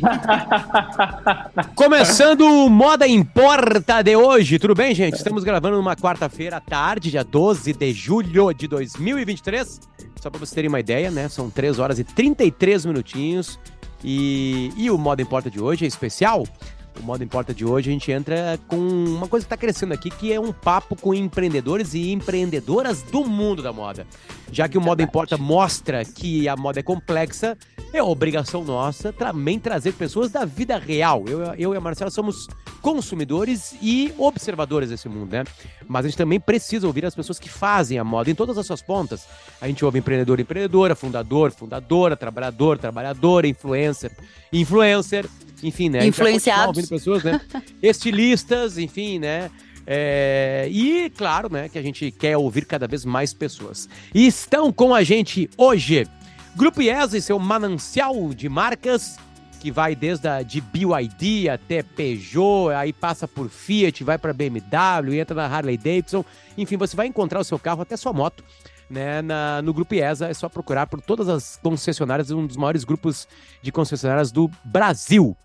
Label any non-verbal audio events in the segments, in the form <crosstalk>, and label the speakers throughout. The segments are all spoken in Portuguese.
Speaker 1: <laughs> Começando o Moda Importa de hoje. Tudo bem, gente? Estamos gravando numa quarta-feira à tarde, dia 12 de julho de 2023. Só para vocês terem uma ideia, né? São 3 horas e 33 minutinhos. E, e o Moda Importa de hoje é especial o Modo Importa de hoje, a gente entra com uma coisa que está crescendo aqui, que é um papo com empreendedores e empreendedoras do mundo da moda. Já que o Modo Importa mostra que a moda é complexa, é obrigação nossa também trazer pessoas da vida real. Eu, eu e a Marcela somos consumidores e observadores desse mundo, né? Mas a gente também precisa ouvir as pessoas que fazem a moda em todas as suas pontas. A gente ouve empreendedor, empreendedora, fundador, fundadora, trabalhador, trabalhadora, influencer, influencer, enfim, né?
Speaker 2: Influenciados.
Speaker 1: ouvindo pessoas, né? <laughs> Estilistas, enfim, né? É, e claro, né, que a gente quer ouvir cada vez mais pessoas. E estão com a gente hoje Grupo IESA e seu manancial de marcas, que vai desde a de BYD até Peugeot, aí passa por Fiat, vai para BMW, entra na Harley Davidson, enfim, você vai encontrar o seu carro, até sua moto, né, na, no Grupo IESA, é só procurar por todas as concessionárias, um dos maiores grupos de concessionárias do Brasil.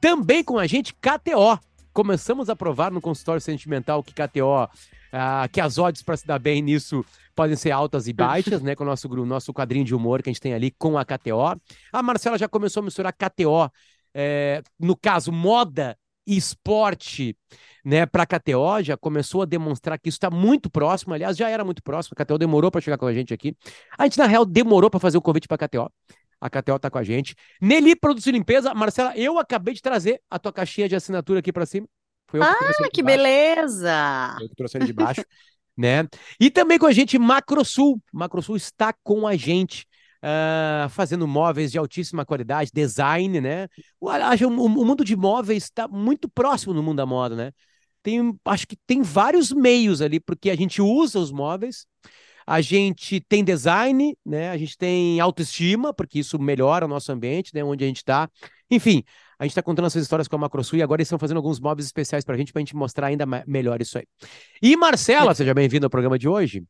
Speaker 1: Também com a gente, KTO. Começamos a provar no consultório sentimental que KTO, ah, que as odds para se dar bem nisso podem ser altas e baixas, né? Com o nosso, nosso quadrinho de humor que a gente tem ali com a KTO. A Marcela já começou a misturar KTO, é, no caso, moda e esporte, né, para KTO, já começou a demonstrar que isso está muito próximo. Aliás, já era muito próximo. A KTO demorou para chegar com a gente aqui. A gente, na real, demorou para fazer o convite para a KTO. A KTO tá com a gente. Nelly Produtos e Limpeza. Marcela, eu acabei de trazer a tua caixinha de assinatura aqui para cima.
Speaker 2: Foi eu que ah, que beleza!
Speaker 1: Eu que trouxe ele de baixo, <laughs> né? E também com a gente Macrosul. Macrosul está com a gente. Uh, fazendo móveis de altíssima qualidade, design, né? O, o, o mundo de móveis está muito próximo no mundo da moda, né? Tem, acho que tem vários meios ali, porque a gente usa os móveis, a gente tem design, né? A gente tem autoestima, porque isso melhora o nosso ambiente, né? Onde a gente está. Enfim, a gente está contando essas histórias com a Macrosul e agora eles estão fazendo alguns móveis especiais para a gente, para a gente mostrar ainda melhor isso aí. E Marcela, seja bem-vinda ao programa de hoje.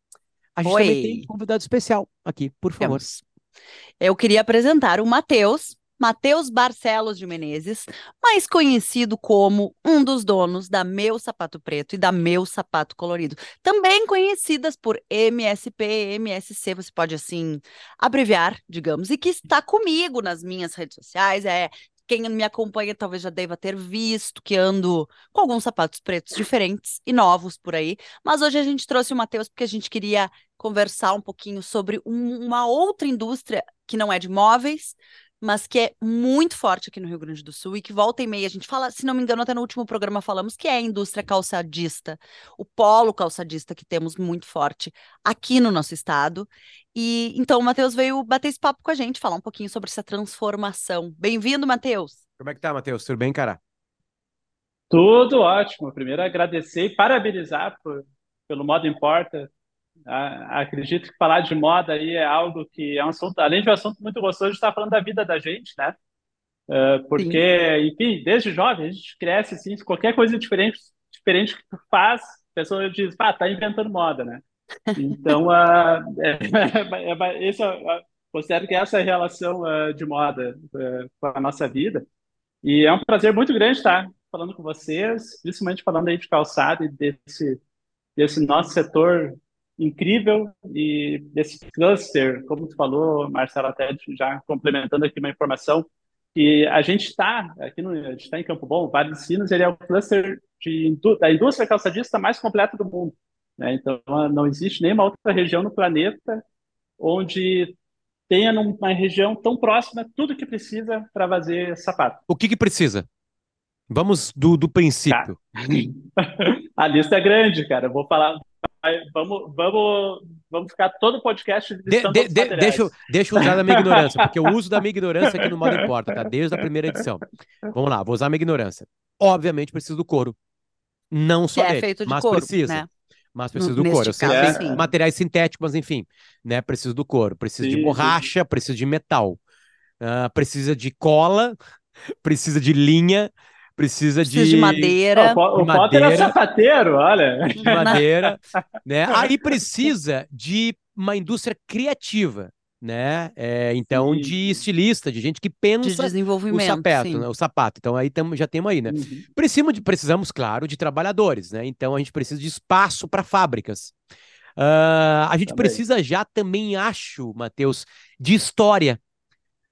Speaker 1: A gente Oi. também tem um convidado especial aqui, por favor.
Speaker 2: Eu queria apresentar o Matheus, Matheus Barcelos de Menezes, mais conhecido como um dos donos da Meu Sapato Preto e da Meu Sapato Colorido, também conhecidas por MSP, MSC, você pode assim abreviar, digamos, e que está comigo nas minhas redes sociais, é quem me acompanha talvez já deva ter visto que ando com alguns sapatos pretos diferentes e novos por aí. Mas hoje a gente trouxe o Matheus porque a gente queria conversar um pouquinho sobre um, uma outra indústria que não é de móveis, mas que é muito forte aqui no Rio Grande do Sul e que volta e meia a gente fala, se não me engano, até no último programa falamos que é a indústria calçadista, o polo calçadista que temos muito forte aqui no nosso estado. E então o Matheus veio bater esse papo com a gente, falar um pouquinho sobre essa transformação. Bem-vindo, Matheus.
Speaker 1: Como é que tá, Matheus? Tudo bem, cara?
Speaker 3: Tudo ótimo. Primeiro agradecer e parabenizar por, pelo Modo Importa, acredito que falar de moda aí é algo que é um assunto, além de um assunto muito gostoso, está falando da vida da gente, né? Uh, porque, Sim. enfim, desde jovem a gente cresce assim, qualquer coisa diferente, diferente que tu faz, a pessoa diz, pá, tá inventando moda, né? Então, uh, <laughs> é, é, é, esse, uh, considero que essa é a relação uh, de moda com a nossa vida. E é um prazer muito grande estar falando com vocês, principalmente falando aí de calçado e desse, desse nosso setor incrível e desse cluster, como tu falou, Marcelo, até já complementando aqui uma informação, que a gente está aqui no, a gente está em Campo Bom, Vale dos Sinos, ele é o cluster de, da indústria calçadista mais completa do mundo. Né? Então, não existe nenhuma outra região no planeta onde tenha numa região tão próxima tudo que precisa para fazer sapato.
Speaker 1: O que, que precisa? Vamos do, do princípio. <laughs>
Speaker 3: a lista é grande, cara. Eu vou falar, vamos, vamos, vamos ficar todo o podcast
Speaker 1: de, de, de, deixa, deixa eu usar da minha ignorância, porque eu uso da minha ignorância aqui no modo importa, tá? Desde a primeira edição. Vamos lá, vou usar a minha ignorância. Obviamente preciso do couro. Não só
Speaker 2: que é
Speaker 1: dele,
Speaker 2: é feito de
Speaker 1: mas
Speaker 2: couro,
Speaker 1: precisa.
Speaker 2: Né?
Speaker 1: Mas preciso do couro. Eu sei que tem materiais sintéticos, mas enfim, né? Preciso do couro. Preciso sim, de borracha, sim. preciso de metal. Uh, precisa de cola, <laughs> precisa de linha, precisa,
Speaker 2: precisa
Speaker 1: de...
Speaker 2: de madeira.
Speaker 3: O, o Potter é sapateiro, olha.
Speaker 1: De madeira, <laughs> né? Aí precisa de uma indústria criativa, né? É, então,
Speaker 3: Sim.
Speaker 1: de estilista, de gente que pensa
Speaker 2: De
Speaker 1: o
Speaker 2: desenvolvimento,
Speaker 1: sapato,
Speaker 2: sim.
Speaker 1: né? O sapato. Então, aí tamo, já temos aí, né?
Speaker 3: Uhum.
Speaker 1: Precisamos, de, precisamos, claro, de trabalhadores, né? Então, a gente precisa de espaço para fábricas. Ah, a gente
Speaker 3: Também.
Speaker 1: precisa já também, acho, Matheus, de história.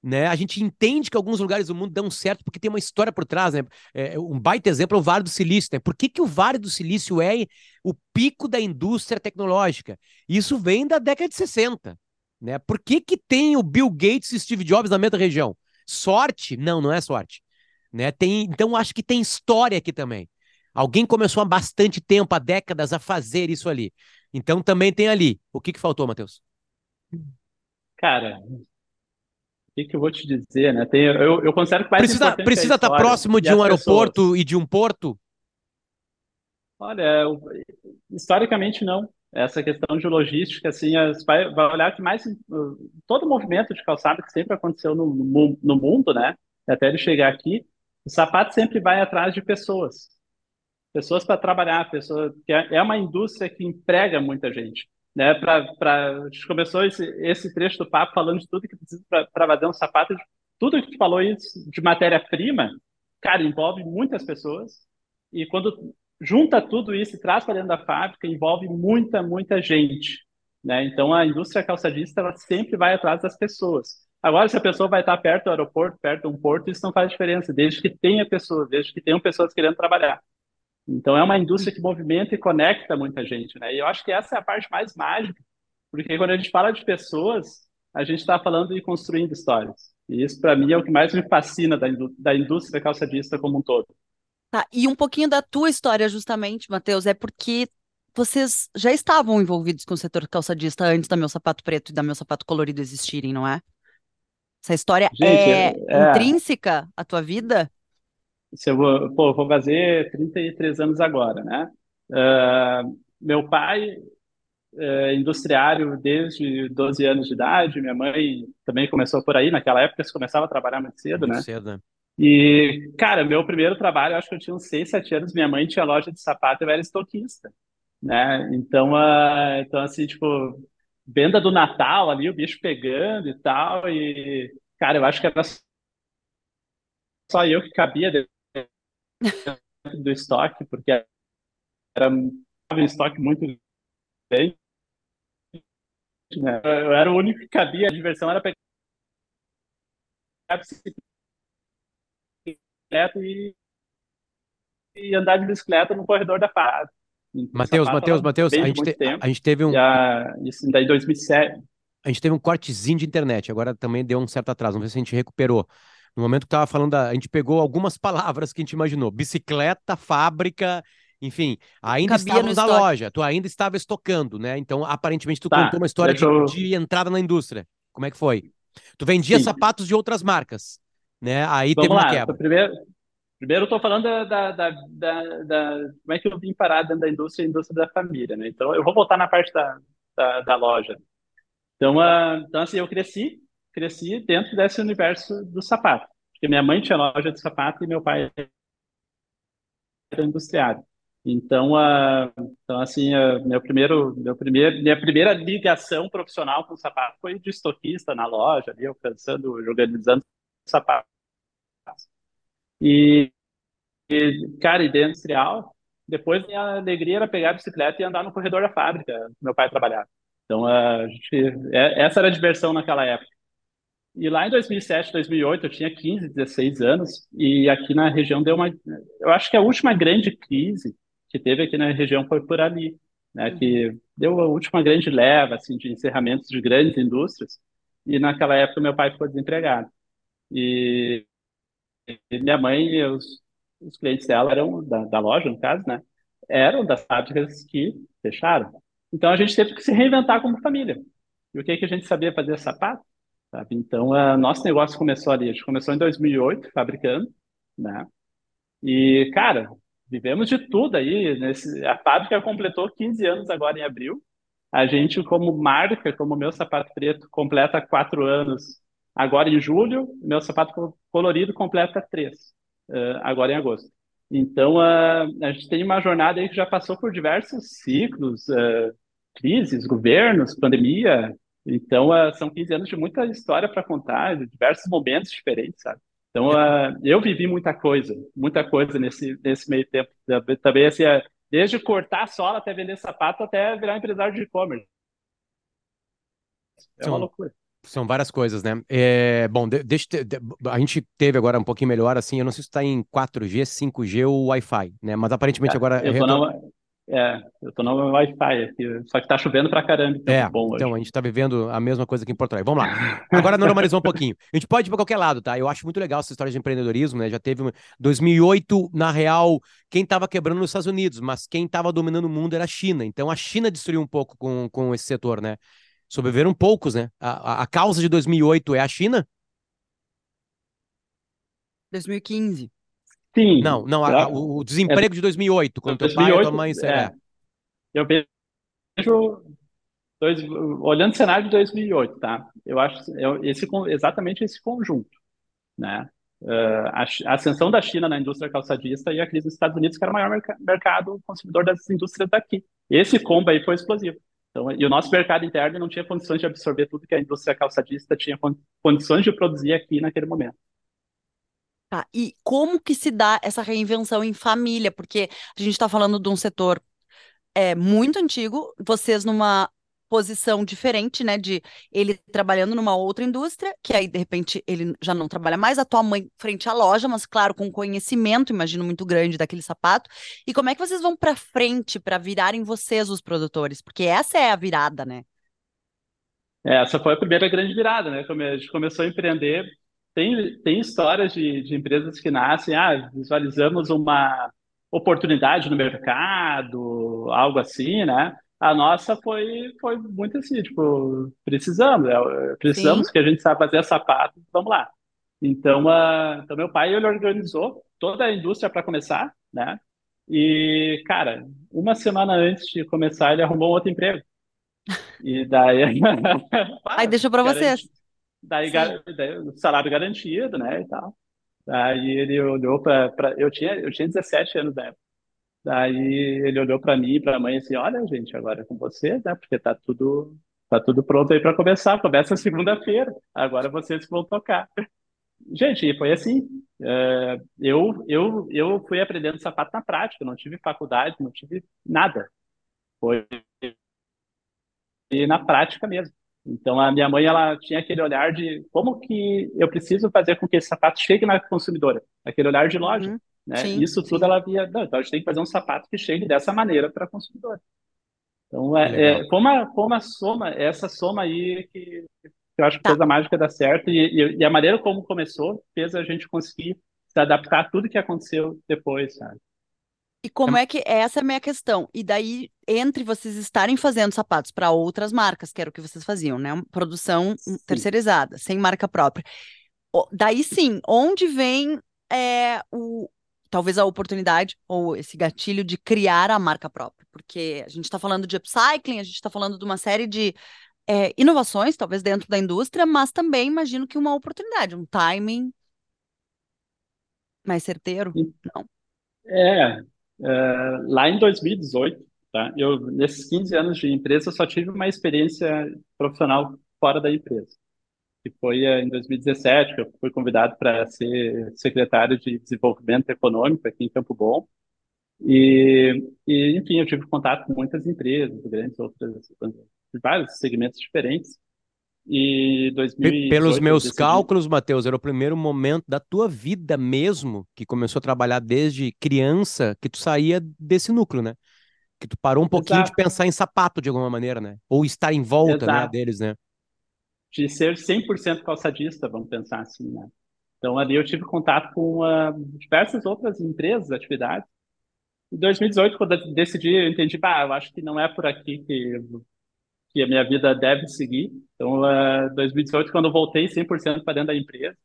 Speaker 1: Né? A gente entende que alguns lugares do mundo dão certo porque tem uma história por trás, né? É, um baita exemplo é o Vale do Silício, né? Por que, que o Vale do Silício é o pico da indústria tecnológica? Isso vem da década de 60, né? Por que, que tem o Bill Gates e Steve Jobs na mesma região? Sorte? Não, não é sorte. Né? Tem, então, acho que tem história aqui também. Alguém começou há bastante tempo, há décadas, a fazer isso ali. Então, também tem ali. O que, que faltou, Matheus?
Speaker 3: Cara, que que eu vou te dizer, né? Tem, eu, eu considero que mais
Speaker 1: Precisa
Speaker 3: importante
Speaker 1: precisa estar
Speaker 3: história
Speaker 1: próximo de um
Speaker 3: pessoas.
Speaker 1: aeroporto e de um porto?
Speaker 3: Olha, historicamente não. Essa questão de logística, assim, as- vai, vai olhar que mais todo movimento de calçado que sempre aconteceu no, mu- no mundo, né? Até ele chegar aqui, o sapato sempre vai atrás de pessoas, pessoas para trabalhar, pessoas que é é uma indústria que emprega muita gente, né? Para para a gente começou esse, esse trecho do papo falando de tudo que precisa para fazer um sapato, tudo que tu falou isso de matéria-prima, cara, envolve muitas pessoas e quando junta tudo isso e traz para dentro da fábrica, envolve muita, muita gente, né? Então a indústria calçadista ela sempre vai atrás das pessoas. Agora, se a pessoa vai estar perto do aeroporto, perto de um porto, isso não faz diferença, desde que tenha pessoas, desde que tenham pessoas querendo trabalhar. Então é uma indústria que movimenta e conecta muita gente, né? E eu acho que essa é a parte mais mágica, porque quando a gente fala de pessoas, a gente está falando e construindo histórias. E isso, para mim, é o que mais me fascina da, da indústria calçadista como um todo.
Speaker 2: Tá, e um pouquinho da tua história, justamente, Matheus, é porque vocês já estavam envolvidos com o setor calçadista antes da Meu Sapato Preto e da Meu Sapato Colorido existirem, não é? Essa história
Speaker 3: Gente,
Speaker 2: é
Speaker 3: é-
Speaker 2: intrínseca à tua vida?
Speaker 3: Se eu vou, pô, eu vou fazer 33 anos agora, né? Ah, meu pai é industriário desde 12 anos de idade, minha mãe também começou por aí, naquela época se começava a trabalhar muito cedo,
Speaker 1: Muito
Speaker 3: né?
Speaker 1: cedo, né?
Speaker 3: E, cara, meu primeiro trabalho, acho que eu tinha uns 6, 7 anos, minha mãe tinha loja de sapato e eu era estoquista, né? Então, ah, então assim, tipo, venda do Natal ali, o bicho pegando e tal, e, cara, eu acho que era só eu que cabia dentro do estoque, porque era um estoque muito grande, né? Eu era o único que cabia, a diversão era pegar bicicleta e, e andar de bicicleta no corredor da fábrica. Então,
Speaker 1: Matheus, Matheus, Matheus, a gente, te- a gente teve um,
Speaker 3: a, isso daí 2007.
Speaker 1: a gente teve um cortezinho de internet, agora também deu um certo atraso, vamos ver se a gente recuperou. No momento que tava falando, da, a gente pegou algumas palavras que a gente imaginou, bicicleta, fábrica, enfim, ainda
Speaker 2: Cabia
Speaker 1: na loja, tu ainda estava estocando, né? Então, aparentemente, tu
Speaker 3: Tá,
Speaker 1: contou uma história de,
Speaker 3: eu-
Speaker 1: de entrada na indústria. Como é que foi? Tu vendia
Speaker 3: Sim.
Speaker 1: sapatos de outras marcas, né? Aí teve
Speaker 3: Vamos
Speaker 1: uma
Speaker 3: lá.
Speaker 1: quebra.
Speaker 3: Primeiro, primeiro eu estou falando da, da, da, da- como é que eu vim parar dentro da indústria, a indústria da família, né? Então, eu vou voltar na parte da, da, da loja. Então, ah, então, assim, eu cresci, cresci dentro desse universo do sapato. Porque minha mãe tinha loja de sapato e meu pai era industriário. Então, ah, então assim, ah, meu primeiro, meu primeiro, minha primeira ligação profissional com sapato foi de estoquista na loja, ali, eu pensando, organizando sapatos. E, e, cara, industrial, depois minha alegria era pegar a bicicleta e andar no corredor da fábrica, meu pai trabalhava. Então, a gente, é- essa era a diversão naquela época. E lá em 2007, 2008, eu tinha 15, 16 anos, e aqui na região deu uma. Eu acho que a última grande crise que teve aqui na região foi por ali, né? Que deu a última grande leva, assim, de encerramentos de grandes indústrias, e naquela época meu pai ficou desempregado. E, e minha mãe e os, os clientes dela eram, da, da loja, no caso, né? Eram das fábricas que fecharam. Então a gente teve que se reinventar como família. E o que que a gente sabia fazer sapato? Sabe? Então, nosso negócio começou ali. A gente começou em 2008, fabricando, né? E, cara, vivemos de tudo aí. Nesse, a fábrica completou 15 anos agora em abril. A gente, como marca, como Meu Sapato Preto, completa quatro anos agora em julho. Meu Sapato Colorido completa três, agora em agosto. Então, a, gente tem uma jornada aí que já passou por diversos ciclos, crises, governos, pandemia, Então, uh, são 15 anos de muita história para contar, de diversos momentos diferentes, sabe? Então, uh, eu vivi muita coisa, muita coisa nesse, nesse meio tempo. Também, assim, uh, desde cortar sola até vender sapato, até virar empresário de e-commerce. É uma loucura.
Speaker 1: São várias coisas, né? É, bom, de, deixa, de, a gente teve agora um pouquinho melhor, assim, eu não sei se está em 4G, 5G ou Wi-Fi, né? Mas aparentemente
Speaker 3: é,
Speaker 1: agora...
Speaker 3: Eu tô na, é, eu tô no Wi-Fi aqui, só que tá chovendo pra caramba, então
Speaker 1: é, bom então a gente tá vivendo a mesma coisa aqui em Porto Alegre. Vamos lá. Agora normalizou um pouquinho. A gente pode ir pra qualquer lado, tá? Eu acho muito legal essa história de empreendedorismo, né? Já teve 2008, na real, quem tava quebrando nos Estados Unidos, mas quem tava dominando o mundo era a China. Então a China destruiu um pouco com, com esse setor, né? Sobreviveram poucos, né? A, a, a causa de 2008 é a China?
Speaker 2: 2015.
Speaker 3: Sim.
Speaker 1: Não, não, a, o desemprego é, de 2008, quando 2008, teu pai e tua mãe... É, é.
Speaker 3: Eu vejo, dois, olhando o cenário de 2008, tá? Eu acho esse, exatamente esse conjunto, né? Uh, a, a, ascensão da China na indústria calçadista e a crise nos Estados Unidos, que era o maior merc mercado consumidor das indústrias daqui. Esse combo aí foi explosivo. Então, e o nosso mercado interno não tinha condições de absorver tudo que a indústria calçadista tinha condições de produzir aqui naquele momento.
Speaker 2: Tá, e como que se dá essa reinvenção em família? Porque a gente está falando de um setor é, muito antigo, vocês numa posição diferente, né, de ele trabalhando numa outra indústria, que aí de repente ele já não trabalha mais, a tua mãe frente à loja, mas claro, com conhecimento, imagino muito grande daquele sapato. E como é que vocês vão para frente para virarem vocês os produtores? Porque essa é a virada, né?
Speaker 3: É, essa foi a primeira grande virada, né? A gente começou a empreender, tem, tem histórias de, de empresas que nascem, ah, visualizamos uma oportunidade no mercado, algo assim, né? A nossa foi, foi muito assim, tipo, precisamos, é, precisamos Sim. que a gente sabe fazer sapato, vamos lá. Então, uh, então meu pai ele organizou toda a indústria para começar, né? E, cara, uma semana antes de começar, ele arrumou um outro emprego. E daí. <laughs>
Speaker 2: Aí deixou para <laughs> vocês.
Speaker 3: Daí, daí, salário garantido, né? E tal. Daí ele olhou para. Eu tinha, eu tinha 17 anos na época. Daí ele olhou para mim e para a mãe assim: Olha, gente, agora é com você, né? Porque tá tudo, tá tudo pronto aí para começar. Começa segunda-feira. Agora vocês vão tocar. Gente, foi assim. É, eu, eu, eu fui aprendendo sapato na prática. Não tive faculdade, não tive nada. Foi na prática mesmo. Então a minha mãe ela tinha aquele olhar de como que eu preciso fazer com que esse sapato chegue na consumidora, aquele olhar de loja. Uhum. Né? Sim, Isso tudo sim. ela via, não, então a gente tem que fazer um sapato que chegue dessa maneira para a consumidora. Então, é, é, foi, uma, foi uma soma, essa soma aí que, que eu acho que tá. fez a mágica dar certo e, e, e, a maneira como começou fez a gente conseguir se adaptar a tudo que aconteceu depois, sabe?
Speaker 2: E como é que essa é a minha questão? E daí, entre vocês estarem fazendo sapatos para outras marcas, que era o que vocês faziam, né? Produção sim. terceirizada, sem marca própria. Daí sim, onde vem é, o, talvez a oportunidade ou esse gatilho de criar a marca própria, porque a gente está falando de upcycling, a gente está falando de uma série de é, inovações, talvez dentro da indústria, mas também imagino que uma oportunidade, um timing mais certeiro, não?
Speaker 3: É, é lá em 2018, tá? Eu nesses 15 anos de empresa só tive uma experiência profissional fora da empresa que foi eh, em 2017, que eu fui convidado para ser secretário de Desenvolvimento Econômico aqui em Campo Bom. E, e, enfim, eu tive contato com muitas empresas, grandes outras, de vários segmentos diferentes. E 2018,
Speaker 1: Pelos meus decidi... cálculos, Matheus, era o primeiro momento da tua vida mesmo, que começou a trabalhar desde criança, que tu saía desse núcleo, né? Que tu parou um pouquinho Exato. de pensar em sapato de alguma maneira, né? Ou estar em volta né, deles, né?
Speaker 3: de ser 100% calçadista, vamos pensar assim, né? Então, ali eu tive contato com uh, diversas outras empresas, atividades. Em 2018, quando eu decidi, eu entendi, pá, eu acho que não é por aqui que, que a minha vida deve seguir. Então, uh, 2018, quando eu voltei 100% para dentro da empresa,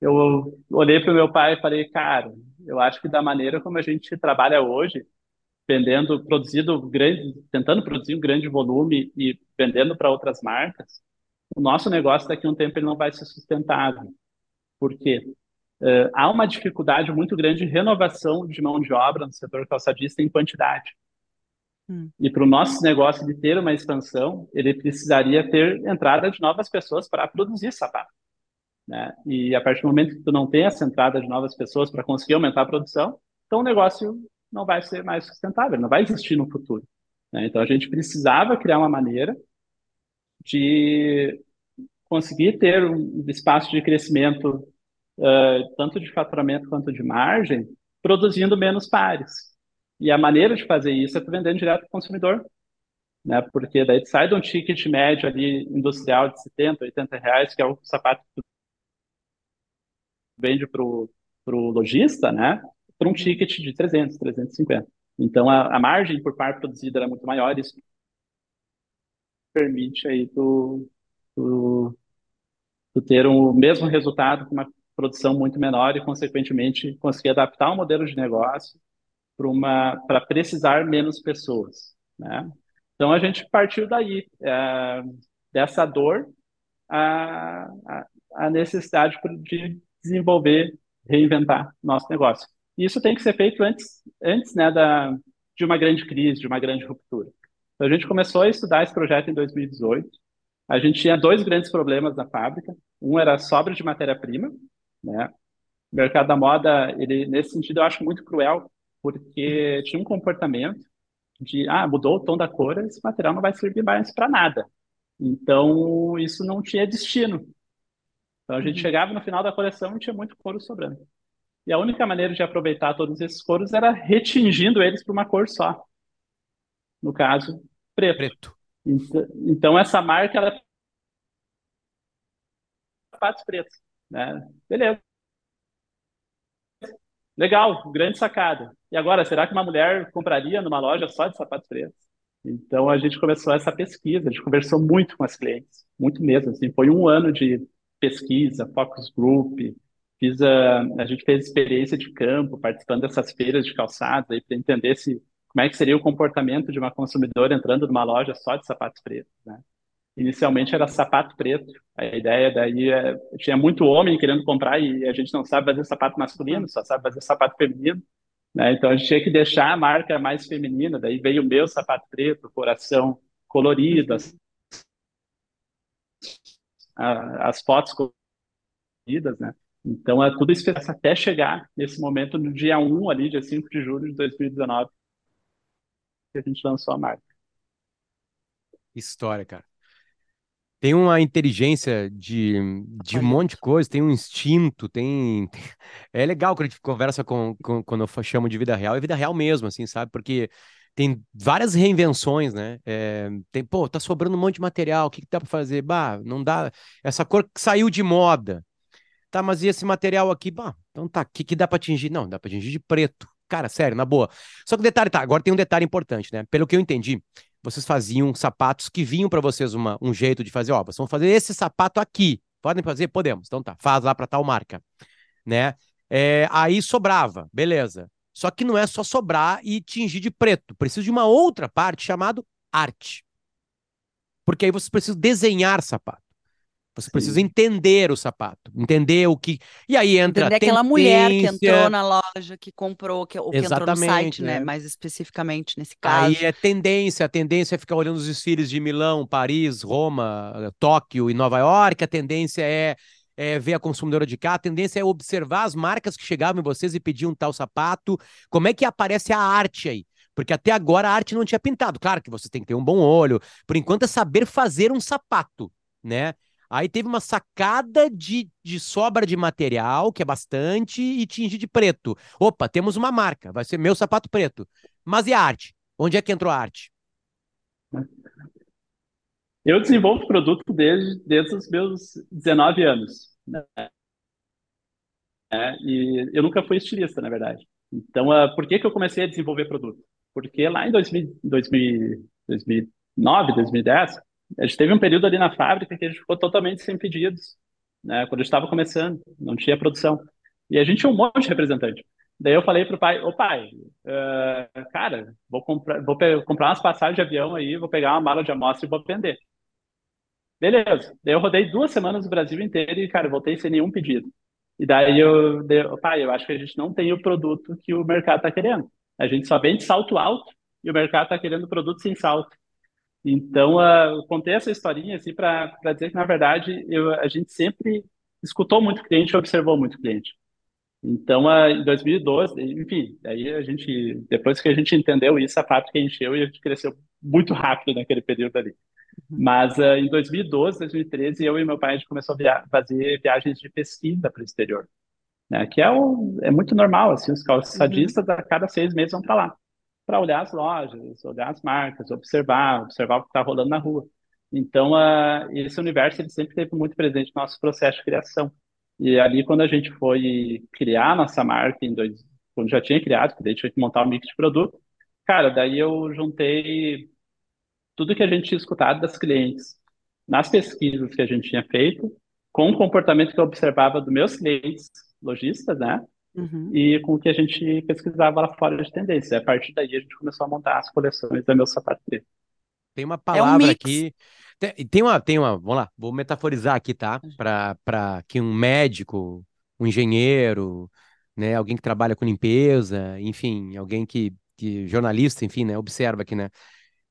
Speaker 3: eu olhei para o meu pai e falei, cara, eu acho que da maneira como a gente trabalha hoje, vendendo, produzindo grande, tentando produzir um grande volume e vendendo para outras marcas, o nosso negócio daqui a um tempo ele não vai ser sustentável. Por quê? Uh, há uma dificuldade muito grande de renovação de mão de obra no setor calçadista em quantidade. Hum. E para o nosso negócio de ter uma expansão, ele precisaria ter entrada de novas pessoas para produzir sapato. Né? E a partir do momento que tu não tem essa entrada de novas pessoas para conseguir aumentar a produção, então o negócio não vai ser mais sustentável, não vai existir no futuro. Né? Então a gente precisava criar uma maneira de conseguir ter um espaço de crescimento, uh, tanto de faturamento quanto de margem, produzindo menos pares. E a maneira de fazer isso é tu vendendo direto para o consumidor. Né? Porque daí tu sai de um ticket médio ali industrial de 70, 80 reais, que é o sapato que tu vende para o lojista, né? para um ticket de 300, 350. Então, a, a margem por par produzida era muito maior, isso permite aí tu, tu, tu ter o mesmo resultado com uma produção muito menor e, consequentemente, conseguir adaptar o modelo de negócio para precisar menos pessoas, né? Então a gente partiu daí é, dessa dor a, a, a, necessidade de desenvolver, reinventar nosso negócio. E isso tem que ser feito antes antes né da de uma grande crise, de uma grande ruptura. Então a gente começou a estudar esse projeto em 2018. A gente tinha dois grandes problemas na fábrica. Um era a sobra de matéria-prima, né? O mercado da moda, ele nesse sentido eu acho muito cruel, porque tinha um comportamento de, ah, mudou o tom da cor, esse material não vai servir mais para nada. Então, isso não tinha destino. Então, a gente uhum. chegava no final da coleção e tinha muito couro sobrando. E a única maneira de aproveitar todos esses couros era retingindo eles para uma cor só. No caso, preto. preto. Então, então, essa marca, ela é sapatos pretos. Né? Beleza. Legal, grande sacada. E agora, será que uma mulher compraria numa loja só de sapatos pretos? Então a gente começou essa pesquisa, a gente conversou muito com as clientes, muito mesmo. Assim, foi um ano de pesquisa, focus group, fiz a, a gente fez experiência de campo, participando dessas feiras de calçados para entender se como é que seria o comportamento de uma consumidora entrando numa loja só de sapatos pretos, né? Inicialmente era sapato preto. A ideia daí é, tinha muito homem querendo comprar e a gente não sabe fazer sapato masculino, só sabe fazer sapato feminino. Né? Então a gente tinha que deixar a marca mais feminina. Daí veio o meu sapato preto, coração colorido, as, as fotos coloridas, né? Então é tudo isso até chegar nesse momento no dia 1 ali, dia 5 de julho de 2019, que a gente lançou a marca.
Speaker 1: História, cara tem uma inteligência de, de um monte de coisa, tem um instinto, tem. <laughs> É legal quando a gente conversa com, com quando eu chamo de vida real, é vida real mesmo, assim, sabe? Porque tem várias reinvenções, né? É, tem, pô, tá sobrando um monte de material, o que, que dá para fazer? Bah, não dá. Essa cor saiu de moda. Tá, mas e esse material aqui? Bah, então tá, o que, que dá para atingir? Não, dá para atingir de preto. Cara, sério, na boa. Só que o detalhe, tá, agora tem um detalhe importante, né? Pelo que eu entendi, vocês faziam sapatos que vinham para vocês uma, um jeito de fazer, ó, vocês vão fazer esse sapato aqui. Podem fazer? Podemos. Então tá, faz lá para tal marca, né? É, aí sobrava, beleza. Só que não é só sobrar e tingir de preto. Precisa de uma outra parte chamada arte. Porque aí vocês precisam desenhar sapato. Você Sim. precisa entender o sapato, entender o que. E aí entra. Entender
Speaker 2: aquela mulher que entrou na loja, que comprou, que, ou que Exatamente, entrou no site, né? né? Mais especificamente nesse caso.
Speaker 1: Aí é tendência, a tendência é ficar olhando os desfiles de Milão, Paris, Roma, Tóquio e Nova York. A tendência é, é ver a consumidora de cá, a tendência é observar as marcas que chegavam em vocês e pediam tal sapato. Como é que aparece a arte aí? Porque até agora a arte não tinha pintado. Claro que você tem que ter um bom olho. Por enquanto é saber fazer um sapato, né? Aí teve uma sacada de, de sobra de material, que é bastante, e tinge de preto. Opa, temos uma marca, vai ser meu sapato preto. Mas e a arte? Onde é que entrou a arte?
Speaker 3: Eu desenvolvo produto desde, desde os meus 19 anos. Né? É, e eu nunca fui estilista, na verdade. Então, uh, por que, que eu comecei a desenvolver produto? Porque lá em 2000, 2000, 2009, 2010, a gente teve um período ali na fábrica que a gente ficou totalmente sem pedidos, né? Quando estava começando, não tinha produção. E a gente tinha um monte de representante. Daí eu falei pro pai, ô pai, uh, cara, vou comprar, vou comprar umas passagens de avião aí, vou pegar uma mala de amostra e vou vender. Beleza. Daí eu rodei duas semanas no Brasil inteiro e, cara, voltei sem nenhum pedido. E daí eu, pai, eu acho que a gente não tem o produto que o mercado está querendo. A gente só vende salto alto e o mercado está querendo produto sem salto. Então, uh, eu contei essa historinha assim para dizer que, na verdade, eu, a gente sempre escutou muito cliente observou muito cliente. Então, uh, em 2012, enfim, aí a gente, depois que a gente entendeu isso, a fábrica encheu e a gente cresceu muito rápido naquele período ali. Uhum. Mas uh, em 2012, 2013, eu e meu pai a gente começou a via fazer viagens de pesquisa para o exterior, né? Que é, o, é muito normal, assim, os calçadistas uhum. a cada seis meses vão para lá para olhar as lojas, olhar as marcas, observar, observar o que está rolando na rua. Então, uh, esse universo ele sempre teve muito presente no nosso processo de criação. E ali, quando a gente foi criar a nossa marca, em dois, quando já tinha criado, daí tinha que montar um mix de produto, cara, daí eu juntei tudo que a gente tinha escutado das clientes nas pesquisas que a gente tinha feito, com o comportamento que eu observava dos meus clientes lojistas, né? Uhum. E com o que a gente pesquisava lá fora de tendência. A partir daí a gente começou a montar as coleções da meu sapato preto.
Speaker 1: Tem uma palavra é um aqui. Tem, tem, uma, tem uma. Vamos lá, vou metaforizar aqui, tá? Uhum. Para que um médico, um engenheiro, né? Alguém que trabalha com limpeza, enfim, alguém que, que jornalista, enfim, né? Observa aqui, né?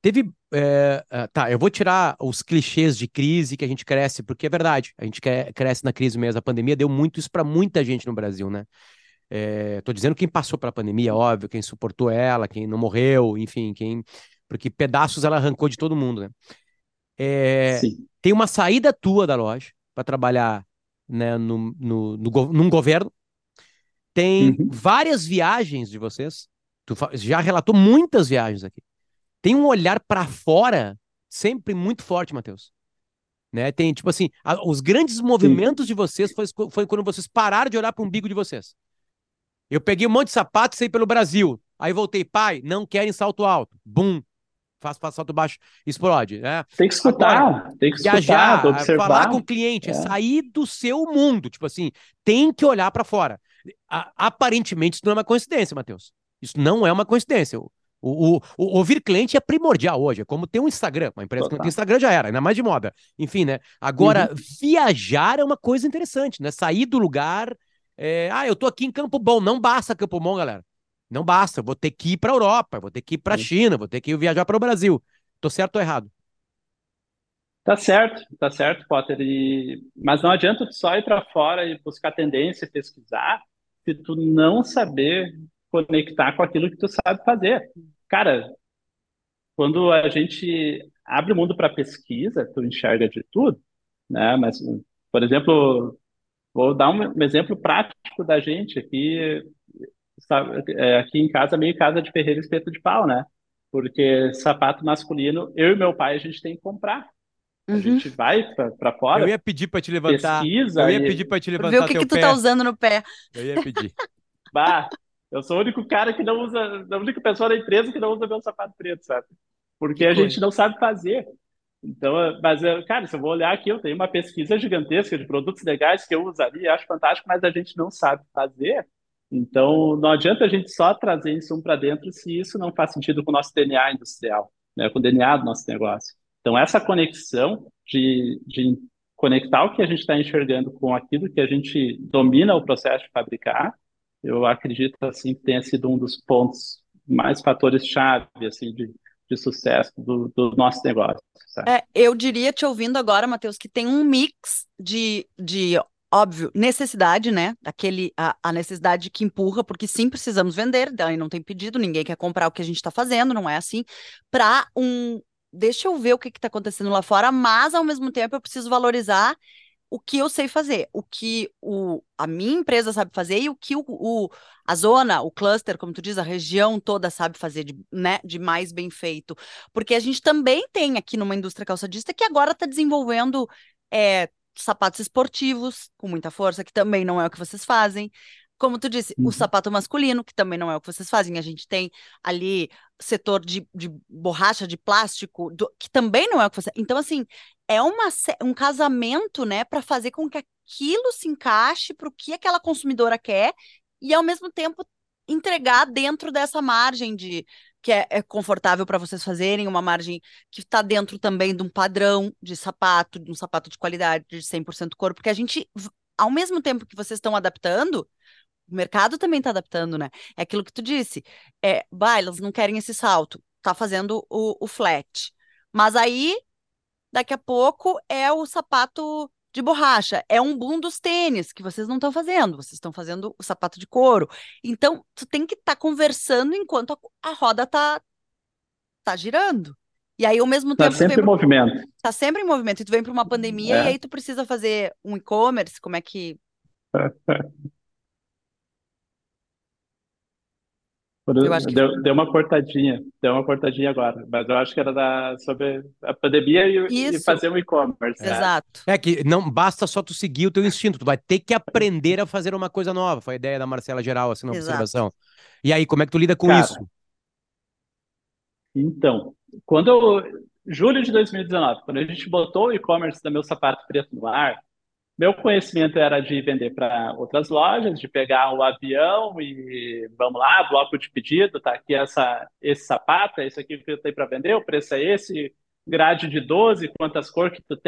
Speaker 1: Teve. É, tá, eu vou tirar os clichês de crise que a gente cresce, porque é verdade, a gente cresce na crise mesmo. A pandemia deu muito isso para muita gente no Brasil, né? Estou é, dizendo quem passou pela pandemia, óbvio, quem suportou ela, quem não morreu, enfim, quem. Porque pedaços ela arrancou de todo mundo, né? É, tem uma saída tua da loja para trabalhar né, no, no, no, num governo. Tem uhum. várias viagens de vocês. Tu já relatou muitas viagens aqui. Tem um olhar para fora sempre muito forte, Matheus. Né? Tem, tipo assim, a, os grandes movimentos Sim. de vocês foi, foi quando vocês pararam de olhar para o umbigo de vocês. Eu peguei um monte de sapato e saí pelo Brasil. Aí voltei, pai, não querem salto alto. Bum. Faço, faço salto baixo, explode. Né?
Speaker 3: Tem que escutar, Agora, tem que escutar, viajar, observar.
Speaker 1: falar com o cliente, é. sair do seu mundo. Tipo assim, tem que olhar para fora. Aparentemente, isso não é uma coincidência, Matheus. Isso não é uma coincidência. O, o, o, ouvir cliente é primordial hoje. É como ter um Instagram. Uma empresa Total. que não tem Instagram já era, ainda mais de moda. Enfim, né? Agora, uhum. viajar é uma coisa interessante, né? Sair do lugar é, ah, eu tô aqui em Campo Bom. Não basta Campo Bom, galera. Não basta. vou ter que ir para Europa, vou ter que ir para China, vou ter que viajar para o Brasil. Tô certo ou errado?
Speaker 3: Tá certo, tá certo, Potter. E... Mas não adianta só ir para fora e buscar tendência, pesquisar, se tu não saber conectar com aquilo que tu sabe fazer. Cara, quando a gente abre o mundo para pesquisa, tu enxerga de tudo, né? Mas, por exemplo, Vou dar um, exemplo prático da gente aqui, sabe, é, aqui em casa, meio casa de ferreiro espeto de pau, né? Porque sapato masculino, eu e meu pai, a gente tem que comprar. A uhum. gente vai para fora.
Speaker 1: Eu ia pedir para te levantar.
Speaker 3: Pesquisa
Speaker 1: eu ia e... pedir para te levantar.
Speaker 2: Ver o que, que tu tá pé. tá usando no pé.
Speaker 1: Eu ia pedir. <laughs>
Speaker 3: bah, eu sou o único cara que não usa, a única pessoa da empresa que não usa meu sapato preto, sabe? Porque que a coisa. gente não sabe fazer. Então, mas, cara, se eu vou olhar aqui, eu tenho uma pesquisa gigantesca de produtos legais que eu usaria, acho fantástico, mas a gente não sabe fazer. Então, não adianta a gente só trazer insumo para dentro se isso não faz sentido com o nosso DNA industrial, né, com o DNA do nosso negócio. Então, essa conexão de, de conectar o que a gente está enxergando com aquilo que a gente domina o processo de fabricar, eu acredito assim que tenha sido um dos pontos mais fatores chave assim de de sucesso do, do nosso negócio.
Speaker 2: É, eu diria, te ouvindo agora, Matheus, que tem um mix de, de óbvio, necessidade, né? Aquele, a, a, necessidade que empurra, porque sim, precisamos vender, daí não tem pedido, ninguém quer comprar o que a gente está fazendo, não é assim. Para um. Deixa eu ver o que está acontecendo lá fora, mas ao mesmo tempo eu preciso valorizar o que eu sei fazer, o que o, a minha empresa sabe fazer e o que o, o, a zona, o cluster, como tu diz, a região toda sabe fazer de, né, de mais bem feito. Porque a gente também tem aqui numa indústria calçadista que agora está desenvolvendo é, sapatos esportivos com muita força, que também não é o que vocês fazem. Como tu disse, uhum. o sapato masculino, que também não é o que vocês fazem. A gente tem ali setor de, de borracha, de plástico, do, que também não é o que vocês. Então, assim, é uma, um casamento, né, para fazer com que aquilo se encaixe para o que aquela consumidora quer e, ao mesmo tempo, entregar dentro dessa margem de que é, é confortável para vocês fazerem, uma margem que está dentro também de um padrão de sapato, de um sapato de qualidade, de 100% couro, porque a gente, ao mesmo tempo que vocês estão adaptando, o mercado também está adaptando, né? É aquilo que tu disse. É, bah, elas não querem esse salto. tá fazendo o, o flat. Mas aí, daqui a pouco, é o sapato de borracha, é um boom dos tênis que vocês não estão fazendo, vocês estão fazendo o sapato de couro. Então, tu tem que estar tá conversando enquanto a, a, roda tá, tá girando. E aí, ao mesmo
Speaker 3: tá
Speaker 2: tempo.
Speaker 3: Está sempre em movimento.
Speaker 2: Está sempre em movimento. E tu vem para uma pandemia é. e aí tu precisa fazer um e-commerce, como é que. <laughs>
Speaker 3: Que... Deu, deu, uma cortadinha, deu uma cortadinha agora, mas eu acho que era da, sobre a pandemia e, e fazer um e-commerce.
Speaker 2: Né? Exato.
Speaker 1: É que não basta só tu seguir o teu instinto, tu vai ter que aprender a fazer uma coisa nova. Foi a ideia da Marcela Geral, assim, na Exato. observação. E aí, como é que tu lida com Cara, isso?
Speaker 3: Então, quando eu, julho de 2019, quando a gente botou o e-commerce da meu sapato preto no ar, meu conhecimento era de vender para outras lojas, de pegar o avião e vamos lá, bloco de pedido, tá aqui essa, esse sapato, é isso aqui que eu tenho para vender, o preço é esse, grade de 12, quantas cores que tu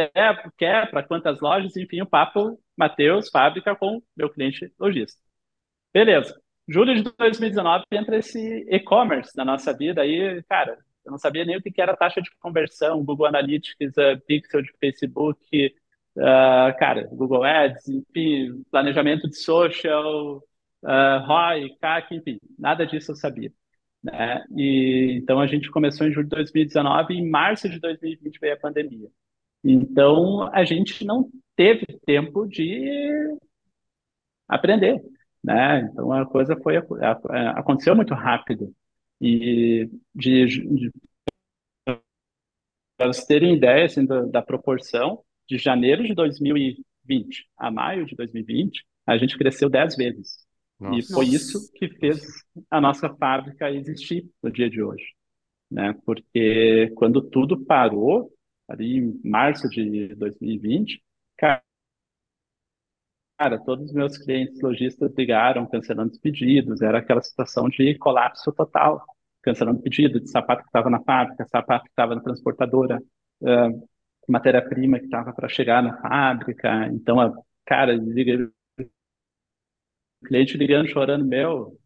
Speaker 3: quer, para quantas lojas, enfim, o papo Matheus, fábrica com meu cliente lojista. Beleza. Julho de 2019 entra esse e-commerce na nossa vida aí, cara, eu não sabia nem o que era taxa de conversão, Google Analytics, uh, pixel de Facebook, Uh, cara, Google Ads, enfim, planejamento de social, uh, ROI, CAC, enfim, nada disso eu sabia. Né? E, então a gente começou em julho de 2019 e em março de 2020 veio a pandemia. Então a gente não teve tempo de aprender, né? Então a coisa foi aconteceu muito rápido e de, de para vocês terem ideia assim, da, da proporção, de janeiro de 2020 a maio de 2020, a gente cresceu 10 vezes. Nossa. E foi Nossa. isso que fez a nossa fábrica existir no dia de hoje. Né? Porque quando tudo parou, ali em março de 2020, cara, cara todos os meus clientes lojistas ligaram cancelando os pedidos, era aquela situação de colapso total, cancelando pedido de sapato que estava na fábrica, sapato que estava na transportadora, uh, matéria-prima que estava para chegar na fábrica. Então, a cara, liga, cliente ligando, chorando, meu,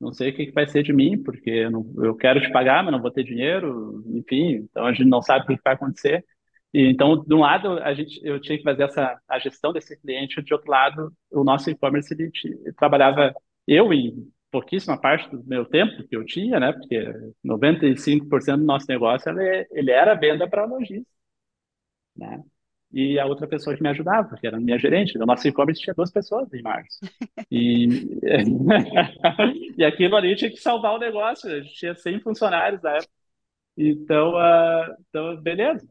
Speaker 3: não sei o que, que vai ser de mim, porque eu, não, eu quero te pagar, mas não vou ter dinheiro, enfim, então a gente não sabe o que, que vai acontecer. E, então, de um lado, a gente, eu tinha que fazer essa, a gestão desse cliente, de outro lado, o nosso e-commerce, ele, ele trabalhava, eu em pouquíssima parte do meu tempo que eu tinha, né, porque 95% do nosso negócio, ele, ele era venda para lojista né? E a outra pessoa que me ajudava, que era a minha gerente, o nosso e-commerce tinha duas pessoas em março. <laughs> E, <laughs> e aquilo ali tinha que salvar o negócio, a gente tinha 100 funcionários na época. Então, uh, então beleza.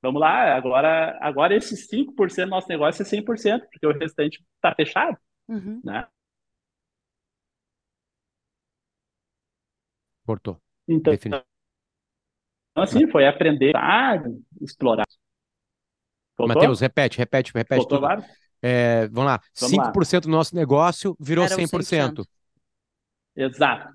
Speaker 3: Vamos lá, agora, agora esses 5% do nosso negócio é 100%, porque o restante está fechado, uhum. né?
Speaker 1: Cortou.
Speaker 3: Então, então, assim, foi aprender a explorar.
Speaker 1: Matheus, repete, repete, repete tudo. É, vamos lá, vamos 5% lá. do nosso negócio virou Era 100%. 100%.
Speaker 3: Exato.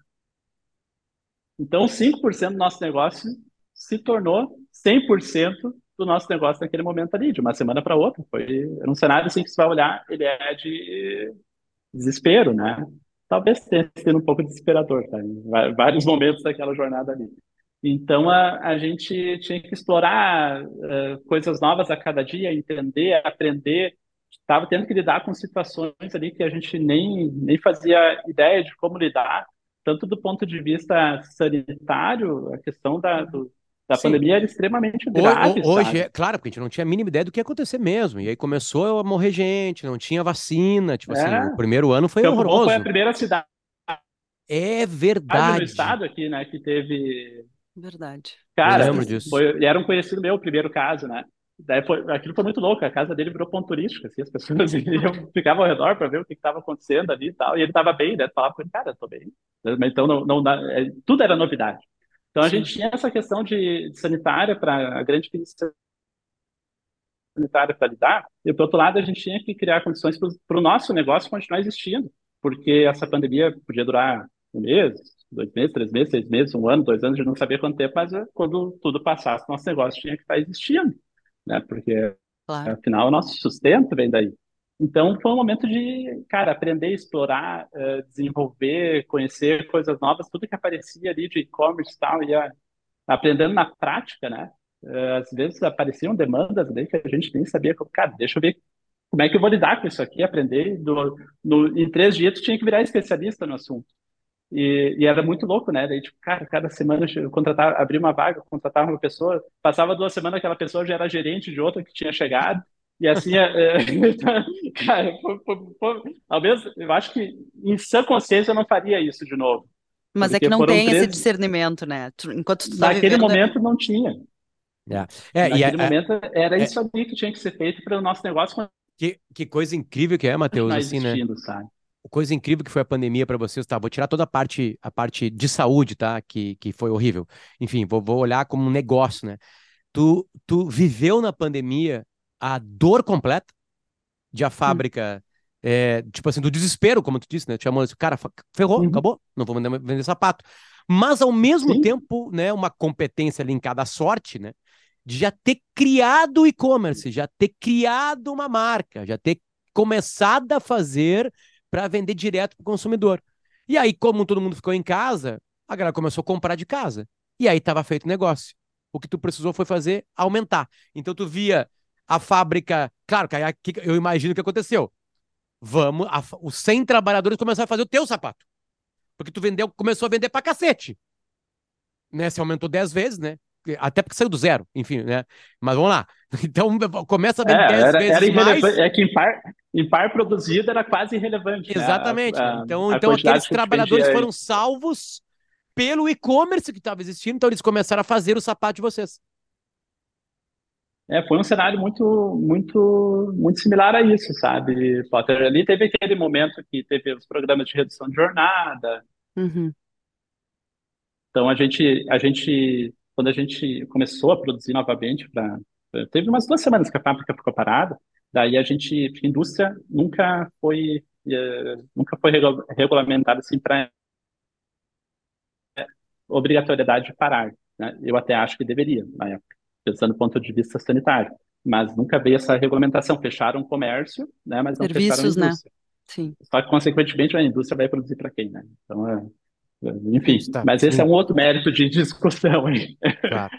Speaker 3: Então, 5% do nosso negócio se tornou 100% do nosso negócio naquele momento ali, de uma semana para outra. Foi um cenário assim que você vai olhar, ele é de desespero, né? Talvez tenha sido um pouco desesperador, tá? Em vários momentos daquela jornada ali. Então, a, a gente tinha que explorar uh, coisas novas a cada dia, entender, aprender. Estava tendo que lidar com situações ali que a gente nem, nem fazia ideia de como lidar, tanto do ponto de vista sanitário, a questão da, do, da pandemia era extremamente grave.
Speaker 1: Hoje, é, claro, porque a gente não tinha a mínima ideia do que ia acontecer mesmo. E aí começou a morrer gente, não tinha vacina. Tipo assim, é. assim, o primeiro ano foi Campo horroroso.
Speaker 3: Foi a primeira cidade.
Speaker 1: É verdade.
Speaker 3: No estado aqui, né, que teve
Speaker 2: Verdade.
Speaker 3: Cara, eu lembro disso. Foi, era um conhecido meu, o primeiro caso, né? Daí foi, aquilo foi muito louco, a casa dele virou ponto turístico, assim, as pessoas <laughs> iam, ficavam ao redor para ver o que estava acontecendo ali e tal, e ele estava bem, né? Falava com ele, cara, eu tô bem. Então, não, não, é, tudo era novidade. Então, a Sim. gente tinha essa questão de, de sanitária para a grande crise sanitária para lidar, e, por outro lado, a gente tinha que criar condições para o nosso negócio continuar existindo, porque essa pandemia podia durar um mês, dois meses, três meses, seis meses, um ano, dois anos, a gente não sabia quanto tempo, mas eh, quando tudo passasse, nosso negócio tinha que estar existindo, né? Porque, claro. afinal, o nosso sustento vem daí. Então, foi um momento de, cara, aprender, explorar, uh, desenvolver, conhecer coisas novas, tudo que aparecia ali de e-commerce e tal, ia aprendendo na prática, né? Uh, às vezes apareciam demandas ali que a gente nem sabia, como, cara, deixa eu ver como é que eu vou lidar com isso aqui, aprender. Do, no, em três dias, tu tinha que virar especialista no assunto. E, e, era muito louco, né? Daí, tipo, cara, cada semana eu contratava, abria uma vaga, contratava uma pessoa, passava duas semanas, aquela pessoa já era gerente de outra que tinha chegado, e assim, é, é <laughs> cara, foi, foi, foi, ao menos, eu acho que em sã consciência eu não faria isso de novo.
Speaker 2: Mas é que não tem três... esse discernimento, né? Enquanto tu tá
Speaker 3: Naquele momento não tinha.
Speaker 1: É. É,
Speaker 3: Naquele
Speaker 1: é,
Speaker 3: momento era é isso ali que tinha que ser feito para o nosso negócio
Speaker 1: que, que coisa incrível que é, Matheus, assim, né?
Speaker 3: Sabe?
Speaker 1: Coisa incrível que foi a pandemia para vocês, tá? Vou tirar toda a parte, a parte de saúde, tá? Que, que foi horrível. Enfim, vou, vou olhar como um negócio, né? Tu, tu viveu na pandemia a dor completa de a hum. fábrica, hum. é, tipo assim, do desespero, como tu disse, né? Te chamou assim, cara, ferrou, uhum. acabou, não vou vender, vender sapato. Mas ao mesmo Sim. tempo, né, uma competência linkada à sorte, né? de já ter criado o e-commerce, já ter criado uma marca, já ter começado a fazer para vender direto para o consumidor. E aí, como todo mundo ficou em casa, a galera começou a comprar de casa. E aí estava feito o negócio. O que tu precisou foi fazer aumentar. Então tu via a fábrica. Claro, que eu imagino o que aconteceu. Vamos, a, os 100 trabalhadores começaram a fazer o teu sapato. Porque tu vendeu, começou a vender pra cacete. Né? Você aumentou 10 vezes, né? até porque saiu do zero, enfim, né? Mas vamos lá. <laughs> Então começa a vender é, 10
Speaker 3: era,
Speaker 1: vezes
Speaker 3: era
Speaker 1: mais.
Speaker 3: É que em par, em par produzido era quase irrelevante.
Speaker 1: Né? Exatamente. Né? A, então, a então aqueles trabalhadores foram salvos pelo e-commerce que estava existindo, então eles começaram a fazer o sapato de vocês.
Speaker 3: É, foi um cenário muito, muito, muito similar a isso, sabe, Potter? Ali teve aquele momento que teve os programas de redução de jornada.
Speaker 2: Uhum.
Speaker 3: Então a gente, a gente quando a gente começou a produzir novamente, pra, teve umas duas semanas que a fábrica ficou parada, daí a gente, a indústria nunca foi, eh, nunca foi regulamentada assim para obrigatoriedade de parar. Né? Eu até acho que deveria, na época, pensando do ponto de vista sanitário. Mas nunca veio essa regulamentação. Fecharam o comércio, né? mas não
Speaker 2: Serviços,
Speaker 3: fecharam a
Speaker 2: né?
Speaker 3: indústria.
Speaker 2: Né? Sim.
Speaker 3: Só que, consequentemente, a indústria vai produzir para quem, né? Então, é, enfim, tá, mas esse sim. é um outro mérito de <laughs> discussão aí. Claro.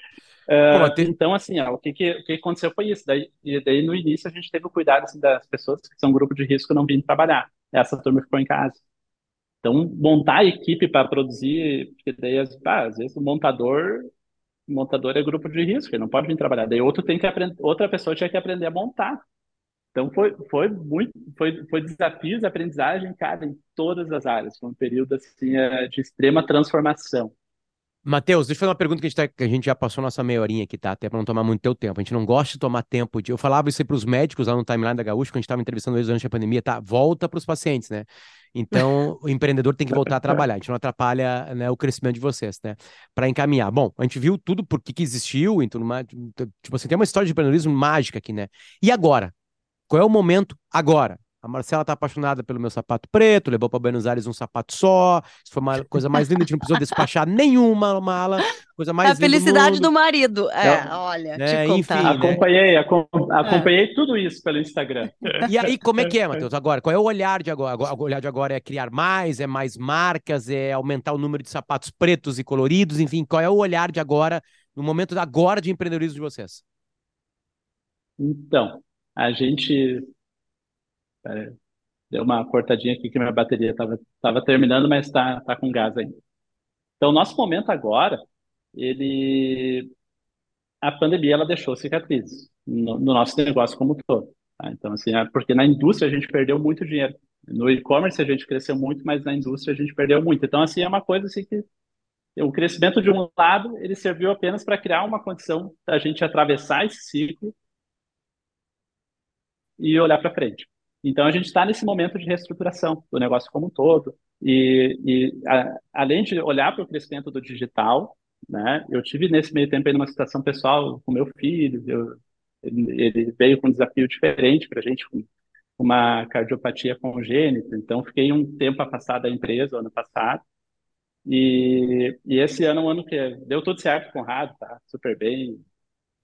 Speaker 3: Uh, Então, assim, ó, o, que, que, o que aconteceu foi isso. Daí, e daí, no início, a gente teve o cuidado assim, das pessoas que são grupo de risco não vindo trabalhar. Essa turma ficou em casa. Então, montar a equipe para produzir, porque daí, ah, às vezes, o montador, montador é grupo de risco, ele não pode vir trabalhar. Daí, outro tem que aprender, outra pessoa tinha que aprender a montar. Então foi, foi muito, foi, foi desafios, aprendizagem, cara, em todas as áreas. Foi um período assim é, de extrema transformação.
Speaker 1: Matheus, deixa eu fazer uma pergunta que a gente, tá, que a gente já passou nossa meia horinha aqui, tá? Até para não tomar muito teu tempo. A gente não gosta de tomar tempo de. Eu falava isso para os médicos lá no timeline da Gaúcha, quando a gente estava entrevistando eles durante a pandemia, tá? Volta para os pacientes, né? Então, <laughs> o empreendedor tem que voltar a trabalhar. A gente não atrapalha né, o crescimento de vocês, né? Para encaminhar. Bom, a gente viu tudo por que, que existiu, então, tipo assim, tem uma história de empreendedorismo mágica aqui, né? E agora? Qual é o momento agora? A Marcela está apaixonada pelo meu sapato preto, levou para Buenos Aires um sapato só. Isso foi uma <laughs> coisa mais linda, a gente não precisou despachar nenhuma mala. Coisa mais
Speaker 2: a felicidade do, do, marido. É, então, olha,
Speaker 1: é, enfim, né?
Speaker 3: acompanhei, acompanhei é. tudo isso pelo Instagram. <laughs>
Speaker 1: E aí, como é que é, Matheus? <laughs> Agora, qual é o olhar de agora? O olhar de agora é criar mais, é mais marcas, é aumentar o número de sapatos pretos e coloridos, enfim, qual é o olhar de agora, no momento agora de empreendedorismo de vocês?
Speaker 3: Então, a gente. É, deu uma cortadinha aqui que minha bateria estava tava terminando, mas está tá com gás ainda. Então, nosso momento agora, ele. A pandemia ela deixou cicatrizes no, no nosso negócio como um todo. Tá? Então, assim, é porque na indústria a gente perdeu muito dinheiro. No e-commerce a gente cresceu muito, mas na indústria a gente perdeu muito. Então, assim, é uma coisa assim que o crescimento de um lado ele serviu apenas para criar uma condição da gente atravessar esse ciclo e olhar para frente. Então, a gente está nesse momento de reestruturação do negócio como um todo. E, e a, além de olhar para o crescimento do digital, né, eu tive nesse meio tempo aí numa situação pessoal com meu filho. Eu, ele, veio com um desafio diferente para a gente, com uma cardiopatia congênita. Então, fiquei um tempo afastado da empresa, ano passado. E, e esse ano é um ano que deu tudo certo com o Conrado, tá super bem.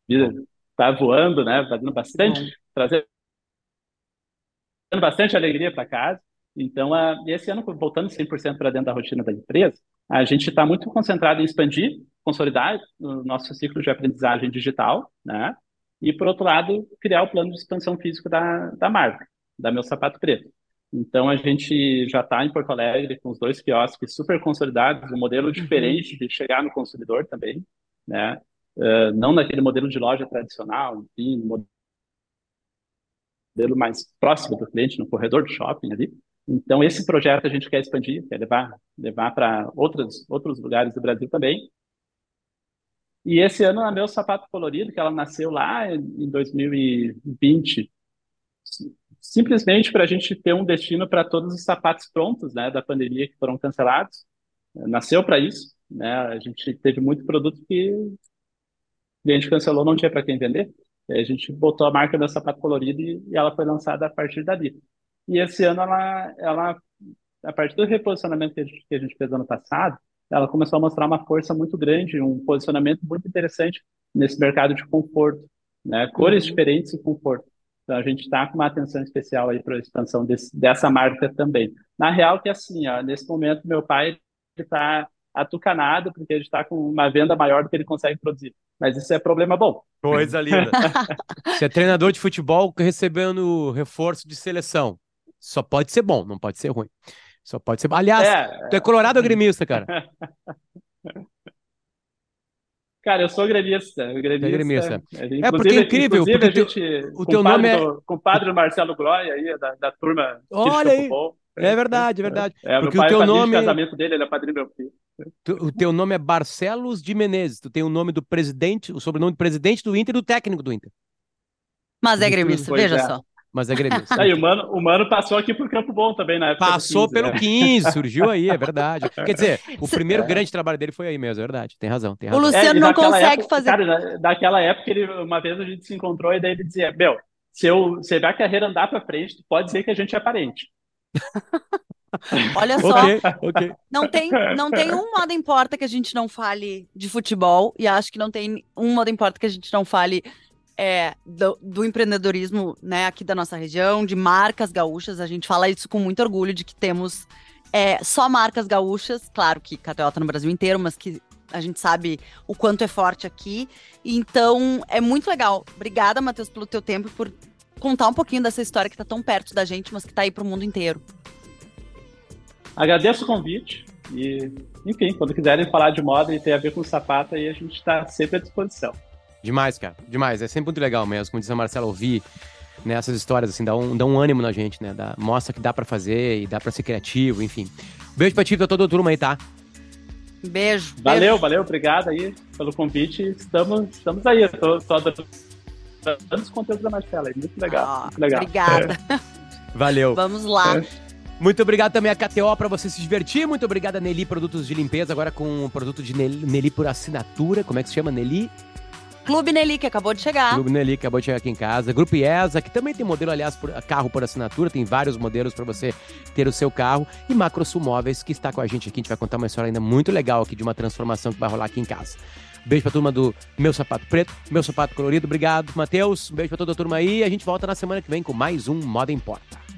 Speaker 3: Vida tá voando, né? Fazendo bastante, trazer bastante alegria para casa. Então, esse ano, voltando 100% para dentro da rotina da empresa, a gente está muito concentrado em expandir, consolidar o nosso ciclo de aprendizagem digital, né? E, por outro lado, criar o plano de expansão físico da, da marca, da Meu Sapato Preto. Então, a gente já está em Porto Alegre com os dois quiosques super consolidados, um modelo uhum. diferente de chegar no consumidor também, né? Uh, não naquele modelo de loja tradicional, enfim, modelo mais próximo do cliente, no corredor do shopping ali. Então, esse projeto a gente quer expandir, quer levar, levar para outros, outros lugares do Brasil também. E esse ano, a Meu Sapato Colorido, que ela nasceu lá em 2020, simplesmente para a gente ter um destino para todos os sapatos prontos, né, da pandemia que foram cancelados. Nasceu para isso, né? A gente teve muito produto que o cliente cancelou, não tinha para quem vender. A gente botou a marca Meu Sapato Colorido e, e ela foi lançada a partir dali. E esse ano ela, ela a partir do reposicionamento que a gente, que a gente fez ano passado, ela começou a mostrar uma força muito grande, um posicionamento muito interessante nesse mercado de conforto, né? Cores uhum. diferentes e conforto. Então a gente está com uma atenção especial aí para a expansão desse, dessa marca também. Na real que é assim, ó, nesse momento meu pai está atucanado porque ele está com uma venda maior do que ele consegue produzir. Mas isso é problema bom.
Speaker 1: Coisa linda. <laughs> Você é treinador de futebol recebendo reforço de seleção. Só pode ser bom, não pode ser ruim. Só pode ser. Aliás, é, tu é colorado ou gremista, cara? <laughs>
Speaker 3: Cara, eu sou gremista. gremista. É, gremista.
Speaker 1: é porque é incrível. Porque
Speaker 3: a gente, o teu nome é. Do, compadre Marcelo Glória aí, da, da turma.
Speaker 1: Olha aí. É verdade, é verdade.
Speaker 3: É, porque o teu nome. casamento dele, ele é padrinho meu filho.
Speaker 1: O teu nome é Barcelos de Menezes. Tu tem o nome do presidente, o sobrenome do presidente do Inter e do técnico do Inter.
Speaker 2: Mas é gremista, veja é. só
Speaker 1: mas é gremista.
Speaker 3: Aí, o, Mano, o Mano passou aqui por Campo Bom também na época.
Speaker 1: Passou 15, pelo né? 15, surgiu aí, é verdade. <laughs> Quer dizer, o primeiro é. grande trabalho dele foi aí mesmo, é verdade. Tem razão, tem razão.
Speaker 2: O Luciano é, não consegue
Speaker 3: época,
Speaker 2: fazer.
Speaker 3: Cara, daquela época, ele, uma vez a gente se encontrou e daí ele dizia: Meu, se, eu, se a carreira andar para frente, pode dizer que a gente é parente. <laughs> <laughs>
Speaker 2: Olha só, okay, okay. Não, tem, não tem <laughs> um modo importa que a gente não fale de futebol, e acho que não tem um modo importa que a gente não fale é, do, do, empreendedorismo né, aqui da nossa região, de marcas gaúchas. A gente fala isso com muito orgulho de que temos é, só marcas gaúchas, claro que KTO tá no Brasil inteiro, mas que a gente sabe o quanto é forte aqui. Então, é muito legal. Obrigada, Matheus, pelo teu tempo e por contar um pouquinho dessa história que está tão perto da gente, mas que está aí para o mundo inteiro.
Speaker 3: Agradeço o convite e, enfim, quando quiserem falar de moda e ter a ver com sapato, aí a gente está sempre à disposição.
Speaker 1: Demais, cara. Demais. É sempre muito legal mesmo. Como disse a Marcela, ouvir né, essas histórias, assim, dá um, dá um ânimo na gente, né? Dá, mostra que dá para fazer e dá para ser criativo, enfim. Beijo pra ti e pra toda a turma aí, tá?
Speaker 2: Beijo.
Speaker 3: Valeu,
Speaker 2: beijo.
Speaker 3: valeu. Obrigado aí pelo convite. Estamos, estamos aí. Eu tô, tô dando os conteúdos da Marcela. Muito legal. Oh, muito legal.
Speaker 2: Obrigada.
Speaker 1: Valeu.
Speaker 2: Vamos lá. É.
Speaker 1: Muito obrigado também a KTO para você se divertir. Muito obrigado a Nelly Produtos de Limpeza, agora com o produto de Nelly por assinatura. Como é que se chama? Nelly
Speaker 2: Clube Nelly, que acabou de chegar.
Speaker 1: Clube Nelly, que acabou de chegar aqui em casa. Grupo IESA, que também tem modelo, aliás, por, carro por assinatura. Tem vários modelos para você ter o seu carro. E Macrosul Móveis, que está com a gente aqui. A gente vai contar uma história ainda muito legal aqui de uma transformação que vai rolar aqui em casa. Beijo pra turma do Meu Sapato Preto, Meu Sapato Colorido. Obrigado, Matheus. Beijo pra toda a turma aí. A gente volta na semana que vem com mais um Moda Importa.